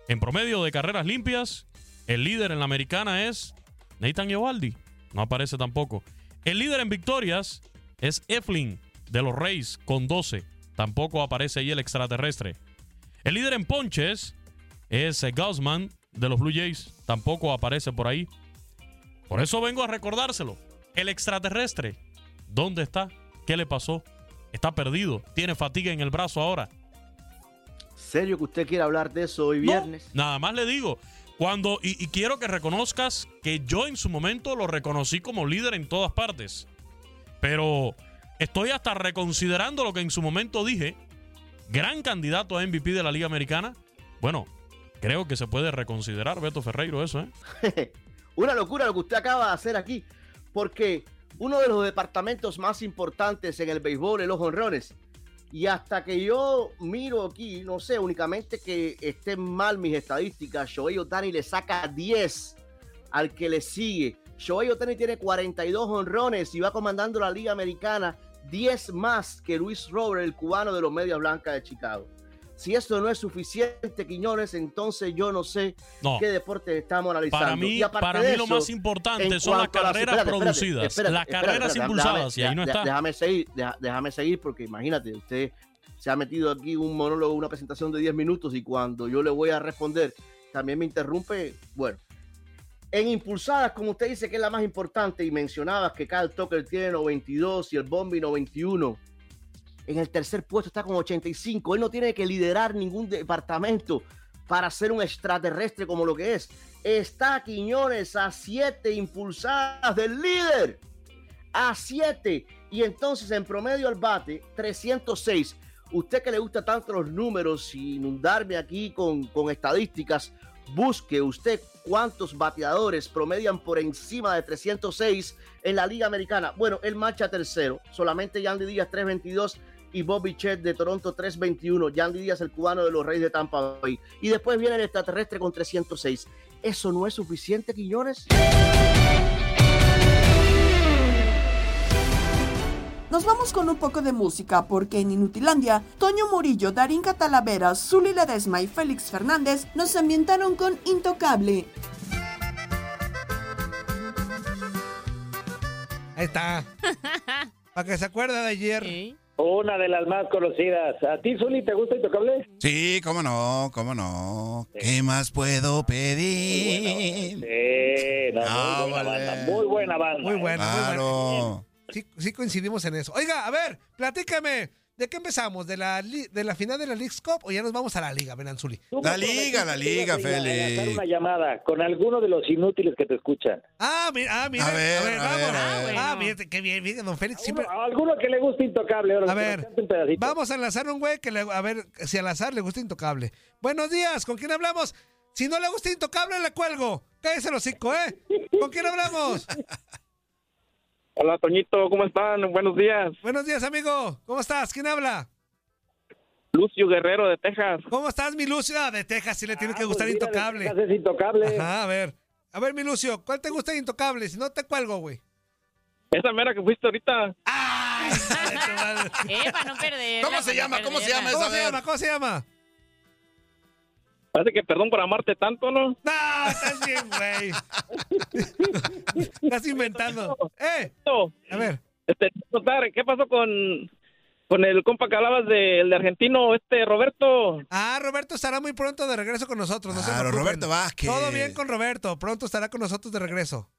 En promedio de carreras limpias, el líder en la americana es Nathan Eovaldi. No aparece tampoco. El líder en victorias es Eflin de los Reyes con 12. Tampoco aparece ahí el extraterrestre. El líder en ponches es Gaussman de los Blue Jays. Tampoco aparece por ahí. Por eso vengo a recordárselo. El extraterrestre. ¿Dónde está? ¿Qué le pasó? Está perdido. Tiene fatiga en el brazo ahora.
¿Serio que usted quiere hablar de eso hoy viernes?
Nada más le digo. Cuando, y, y quiero que reconozcas que yo en su momento lo reconocí como líder en todas partes. Pero estoy hasta reconsiderando lo que en su momento dije. Gran candidato a MVP de la Liga Americana. Bueno, creo que se puede reconsiderar, Beto Ferreiro, eso, ¿eh?
Una locura lo que usted acaba de hacer aquí, porque uno de los departamentos más importantes en el béisbol es los honrones. Y hasta que yo miro aquí, no sé, únicamente que estén mal mis estadísticas, Shohei Otani le saca 10 al que le sigue. Shohei Otani tiene 42 honrones y va comandando la Liga Americana 10 más que Luis Robert, el cubano de los Medias Blancas de Chicago. Si esto no es suficiente, Quiñones, entonces yo no sé
No.
qué deporte estamos analizando.
Para mí, para mí lo
eso,
más importante son las carreras
espérate,
producidas.
espérate,
las
espérate,
carreras impulsadas. y ahí no
déjame-
está.
Déjame seguir, déjame seguir, porque imagínate, usted se ha metido aquí un monólogo, una presentación de 10 minutos y cuando yo le voy a responder, también me interrumpe. Bueno, en impulsadas, como usted dice que es la más importante, y mencionabas que Kyle Tucker tiene 92 y el Bombi 91. En el tercer puesto está con 85. Él no tiene que liderar ningún departamento para ser un extraterrestre como lo que es. Está Quiñones a 7 impulsadas del líder. A 7. Y entonces en promedio al bate, 306. Usted que le gusta tanto los números y inundarme aquí con, con estadísticas, busque usted cuántos bateadores promedian por encima de 306 en la Liga Americana. Bueno, él marcha tercero, solamente Yandy Díaz 322 y Bobby Chet de Toronto 321. Yandy Díaz, el cubano de los Reyes de Tampa Bay. Y después viene el extraterrestre con 306. ¿Eso no es suficiente, Quiñones?
Nos vamos con un poco de música porque en Inutilandia, Toño Murillo, Darín Catalavera, Zuli Ledesma y Félix Fernández nos ambientaron con Intocable.
Ahí está. Para que se acuerde de ayer.
Una de las más conocidas. ¿A ti, Zuli, te gusta Intocable?
Sí, cómo no, cómo no. ¿Qué más puedo pedir?
Sí, no,
Ah,
muy buena
vale.
banda, muy buena banda.
Muy bueno, muy
Claro.
Bueno. Sí, sí coincidimos en eso. Oiga, a ver, platícame. ¿De qué empezamos? ¿De la, ¿De la final de la League's Cup o ya nos vamos a la liga, Benanzuli?
Tú me prometiste que ibas a hacer una llamada con alguno de los inútiles que te escuchan.
Ah, mira, ah, mira.
A ver,
vamos.
a ver, a ver.
Ah, mira, qué bien, bien, don Félix. Siempre...
A alguno que le guste Intocable. Ahora,
A ver, vamos a enlazar un güey que le, a ver si al azar le gusta Intocable. Buenos días, ¿con quién hablamos? Si no le gusta Intocable, le cuelgo. Cállese los cinco, ¿eh? ¿Con quién hablamos?
Hola, Toñito, ¿cómo están? Buenos días.
Buenos días, amigo. ¿Cómo estás? ¿Quién habla?
Lucio Guerrero de Texas.
¿Cómo estás, mi Lucio? Ah, de Texas, sí le tiene que
pues
gustar
mira, de
Intocable.
Texas es Intocable.
Ajá, a ver. A ver, mi Lucio, ¿cuál te gusta de Intocable? Si no te cuelgo, güey.
Esa mera que fuiste ahorita.
Eh, para no perder.
¿Cómo se llama? ¿Cómo se llama esa?
¿Cómo se
ver?
llama? ¿Cómo se llama?
Parece que perdón por amarte tanto, ¿no?
No, estás bien, güey. Estás inventando. ¡Eh! A ver.
Este, contar, ¿qué pasó con, con el compa que hablabas del de argentino, este Roberto?
Ah, Roberto estará muy pronto de regreso con nosotros. No
Claro. Roberto Vázquez.
Todo bien con Roberto. Pronto estará con nosotros de regreso.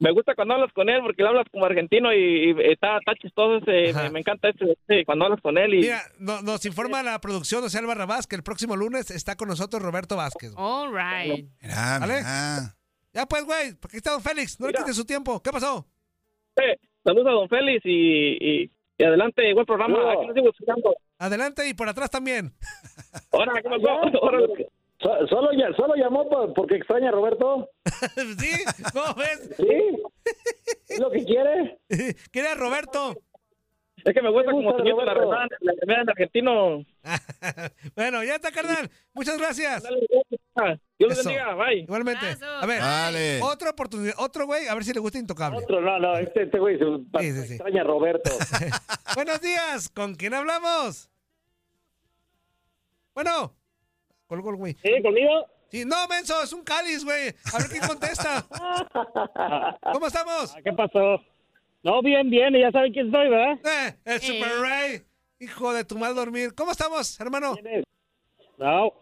Me gusta cuando hablas con él porque le hablas como argentino y, y está, está chistoso. ese, me, me encanta ese, ese, cuando hablas con él. Y,
Mira, no- nos informa la producción de Alba Rabás que el próximo lunes está con nosotros Roberto Vázquez.
All right.
Mira,
¿Vale?
mira.
Ya pues, güey, porque está don Félix. No le quites su tiempo. ¿Qué pasó?
Eh, saludos a don Félix y, y, y adelante, buen programa. Aquí lo sigo escuchando.
Adelante y por atrás también.
Ahora, ¿qué pasó? Ahora,
So- Solo, ya, solo llamó por- porque extraña a Roberto.
¿Sí? ¿Cómo ves?
Sí. ¿Es lo que quiere?
¿Quiere a Roberto?
es que me gusta
Me
como
gusta
señor de la
Roberto.
remada, la remada en argentino.
Bueno, ya está, carnal. Muchas gracias.
Dios los bendiga, bye.
Igualmente. A ver, otra oportunidad. Otro güey, a ver si le gusta Intocable.
Otro, no, no, este, este güey se
Sí, sí, sí.
extraña a Roberto.
Buenos días. ¿Con quién hablamos? Bueno. Colgó el güey.
¿Sí, conmigo?
Sí, no, menso, es un cáliz, güey. A ver quién contesta. ¿Cómo estamos?
¿Qué pasó? No, bien, bien, y ya saben quién soy, ¿verdad?
Eh, el Super Ray. Hijo de tu mal dormir. ¿Cómo estamos, hermano?
No,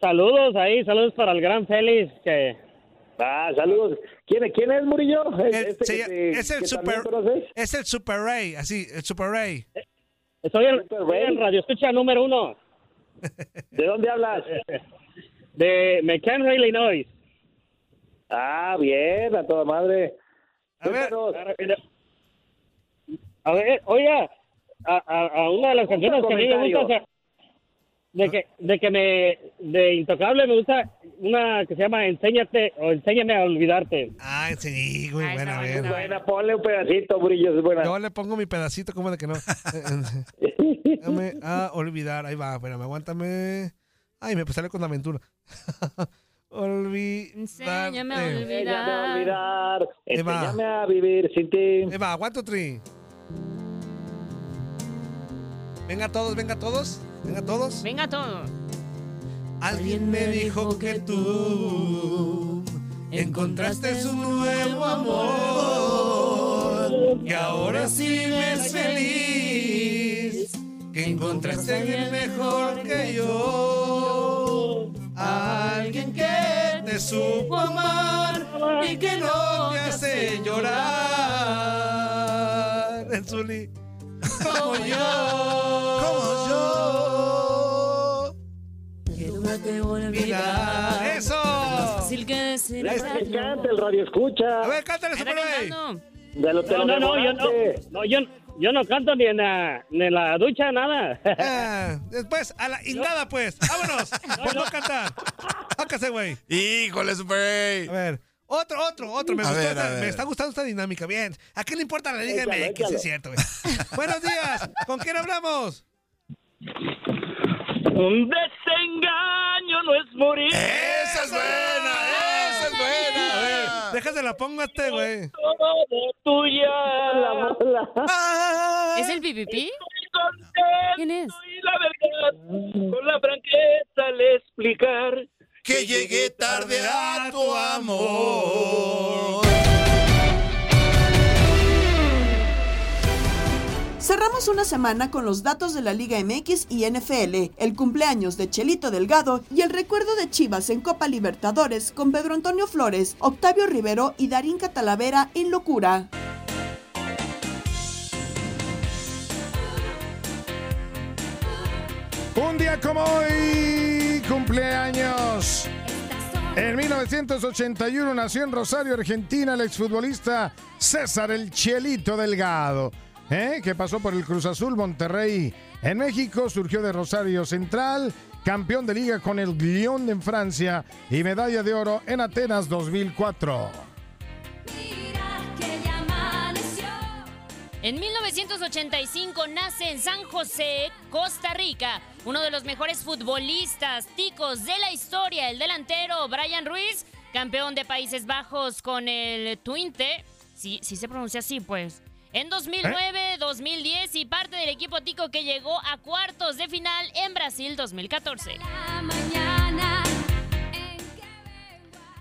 saludos ahí, saludos para el gran Félix, que...
Ah, saludos. ¿Quién, quién es Murillo? ¿Es,
El-
este
se
que
es el
que
Super es el Super Ray, así, el Super Ray.
Estoy en,
Super
estoy
Ray.
en Radio Escucha número uno
¿De dónde hablas?
de McHenry, Illinois.
Ah, bien, a toda madre.
A ver.
A ver, oiga, a, a, a una de las canciones que a mí me gusta, de que, de que me, de Intocable me gusta una que se llama Enséñate o Enséñame a olvidarte.
Ah, sí, güey,
Ah,
buena, bien.
buena.
Buena, ponle un pedacito, Murillo, es buena.
Yo le pongo mi pedacito, ¿cómo de que no? Déjame a olvidar. Ahí va, espérame, aguántame. Ay, me sale con la aventura. olvidar.
Enséñame a
Enséñame a
olvidar.
olvidar, enséñame a vivir sin ti.
Ahí va, aguanto, Tri. Venga todos, venga todos. Venga todos.
Venga todo.
Alguien me dijo que tú encontraste un nuevo amor, que ahora sí ves feliz, que encontraste a alguien mejor que yo, alguien que te supo amar y que no te hace llorar. Como yo, como yo. Olvidar. ¡Eso!
Fácil que decir
Es que canta el radio escucha.
A ver, cántale,
cantando.
De lo,
No,
lo
no, no, yo no, no, yo, yo no canto ni en la, ni en la ducha, nada.
Ah, después, a la y nada, pues. Vámonos. Por no cantar. Sácase, güey.
Híjole, Super
A ver. Otro, otro, otro. Me,
A
gustó
ver,
esta-
a ver.
me está gustando esta dinámica. Bien. ¿A qué le importa la Liga MX? Es cierto, güey. Buenos días. ¿Con quién hablamos?
Un desengaño no es morir.
Esa es buena, esa es buena.
A ver, déjase la pongo a este, güey.
Todo tuya.
La mola.
¿Es el PPP? ¿Quién es?
Y la verdad, con la franqueza al explicar.
Que llegué tarde a tu amor.
Cerramos una semana con los datos de la Liga MX y NFL, el cumpleaños de Chelito Delgado y el recuerdo de Chivas en Copa Libertadores con Pedro Antonio Flores, Octavio Rivero y Darín Catalavera en locura.
Un día como hoy, cumpleaños. En 1981 nació en Rosario, Argentina, el exfutbolista César el Chelito Delgado, ¿eh? que pasó por el Cruz Azul Monterrey. En México surgió de Rosario Central, campeón de liga con el Lyon en Francia y medalla de oro en Atenas 2004.
En 1985 nace en San José, Costa Rica, uno de los mejores futbolistas ticos de la historia, el delantero Brian Ruiz, campeón de Países Bajos con el Twente. Sí, sí se pronuncia así, pues. En 2009, 2010 y parte del equipo tico que llegó a cuartos de final en Brasil 2014.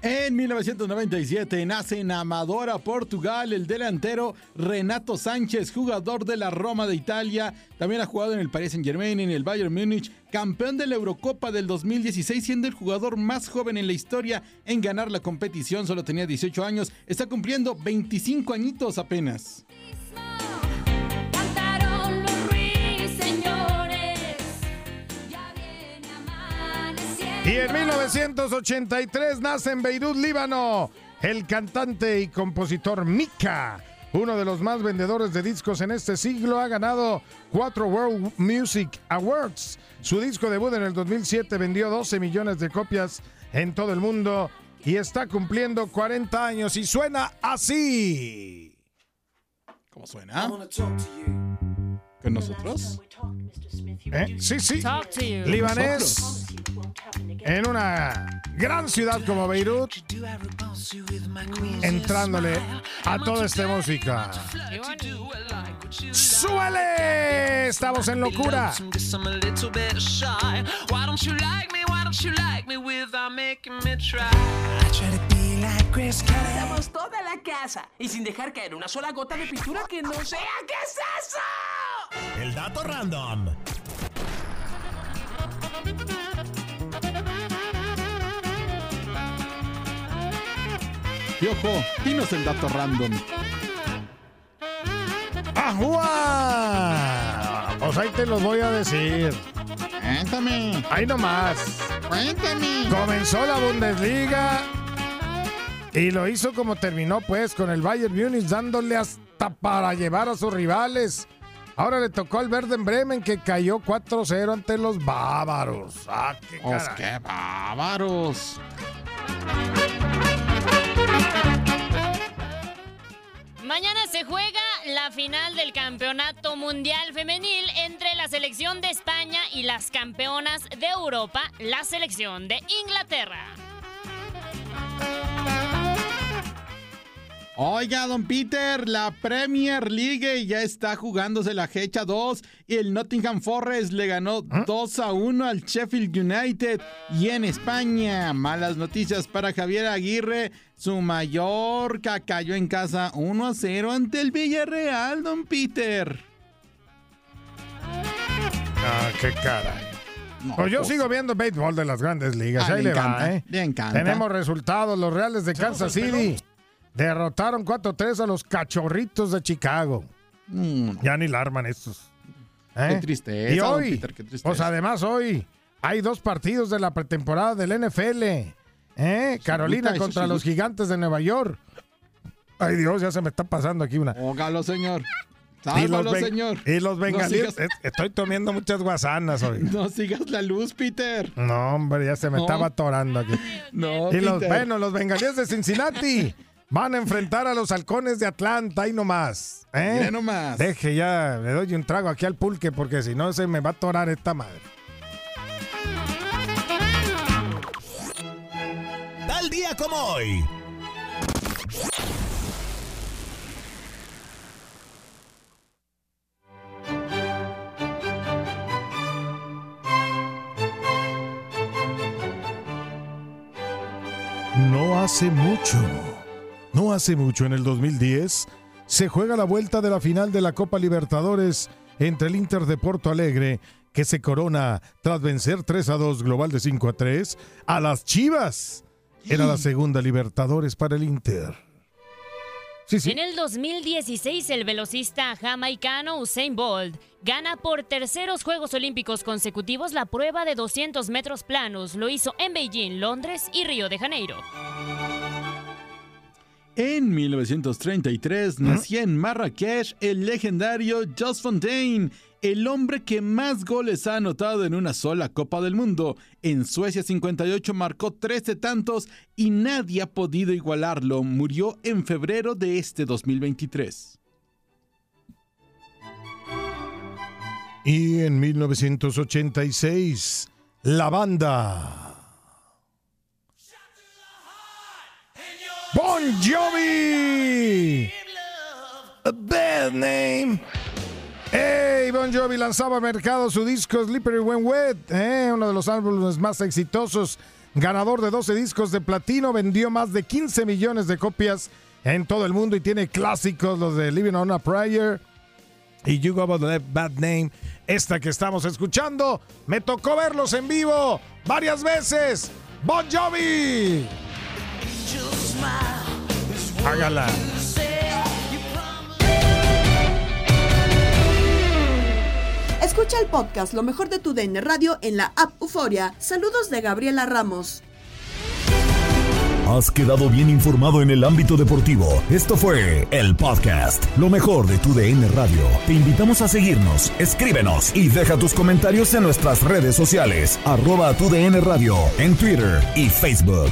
En 1997 nace en Amadora, Portugal, el delantero Renato Sánchez, jugador de la Roma de Italia. También ha jugado en el Paris Saint-Germain, en el Bayern Múnich, campeón de la Eurocopa del 2016, siendo el jugador más joven en la historia en ganar la competición. Solo tenía 18 años, está cumpliendo 25 añitos apenas.
Y en 1983 nace en Beirut, Líbano, el cantante y compositor Mika. Uno de los más vendedores de discos en este siglo ha ganado cuatro World Music Awards. Su disco debut en el 2007 vendió 12 millones de copias en todo el mundo y está cumpliendo 40 años y suena así.
¿Cómo suena? ¿Con nosotros?
¿Eh? Sí, sí.
Talk to you.
Libanés. En una gran ciudad como Beirut. Entrándole a toda esta música. ¡Súbele! Estamos en locura.
Damos toda la casa y sin dejar caer una sola gota de pintura que no sea. ¿Qué es eso?
El dato random.
Piojo, dinos el dato random.
¡Ajua! Pues ahí te los voy a decir.
Cuéntame.
Ahí nomás.
Cuéntame.
Comenzó la Bundesliga y lo hizo como terminó, pues, con el Bayern Múnich dándole hasta para llevar a sus rivales. Ahora le tocó al Werder Bremen que cayó 4-0 ante los bávaros. ¡Ah, qué
Os, qué bárbaros.
Mañana se juega la final del Campeonato Mundial Femenil entre la selección de España y las campeonas de Europa, la selección de Inglaterra.
Oiga, don Peter, la Premier League ya está jugándose la fecha 2 y el Nottingham Forest le ganó 2 a 1 al Sheffield United. Y en España, malas noticias para Javier Aguirre, su Mallorca cayó en casa 1 a 0 ante el Villarreal, don Peter.
Ah, qué caray.
No,
Pues yo
pues-
sigo viendo béisbol de las grandes ligas.
Ah,
Ahí
le
le va,
encanta,
¿eh?
le encanta.
Tenemos resultados. Los Reales de Kansas City derrotaron 4-3 a los Cachorritos de Chicago. Ya ni la arman estos. ¿eh?
Mm. Qué tristeza,
Y hoy,
Peter, qué tristeza.
pues además hoy hay dos partidos de la pretemporada del NFL. ¿eh? Carolina
eso
contra los
gusta.
gigantes de Nueva York. Ay Dios, ya se me está pasando aquí una.
Póngalo, señor.
Y
Sálvalo,
los, ben-
señor.
y los
No
bengalíes.
sigas-
Estoy tomando muchas guasanas hoy.
No sigas la luz, Peter.
No, hombre, ya se me
No.
estaba atorando aquí.
No,
y los, bueno, los bengalíes de Cincinnati van a enfrentar a los halcones de Atlanta, ahí nomás. ¿eh?
Mira nomás.
Deje ya, le doy un trago aquí al pulque porque si no se me va a atorar esta madre.
Tal día como hoy.
No hace mucho, no hace mucho, en el 2010, se juega la vuelta de la final de la Copa Libertadores entre el Inter de Porto Alegre, que se corona tras vencer 3 a 2 global de 5 a 3 a las Chivas. Era la segunda Libertadores para el Inter. Sí, sí.
En el 2016, el velocista jamaicano Usain Bolt gana por terceros Juegos Olímpicos consecutivos la prueba de 200 metros planos. Lo hizo en Beijing, Londres y Río de Janeiro.
En 1933 nacía en Marrakech el legendario Just Fontaine, el hombre que más goles ha anotado en una sola Copa del Mundo. En Suecia 58 marcó 13 tantos y nadie ha podido igualarlo. Murió en febrero de este 2023.
Y en 1986, la banda Bon Jovi. A bad name. Hey, Bon Jovi lanzaba al mercado su disco Slippery When Wet, eh, uno de los álbumes más exitosos, ganador de 12 discos de platino, vendió más de 15 millones de copias en todo el mundo y tiene clásicos, los de Living on a Prayer y You Go About the Bad Name, esta que estamos escuchando. Me tocó verlos en vivo varias veces. Bon Jovi. Hágala.
Escucha el podcast Lo mejor de tu DN Radio en la app Euforia. Saludos de Gabriela Ramos.
Has quedado bien informado en el ámbito deportivo. Esto fue el podcast Lo mejor de tu DN Radio. Te invitamos a seguirnos, escríbenos y deja tus comentarios en nuestras redes sociales. Arroba tu DN Radio en Twitter y Facebook.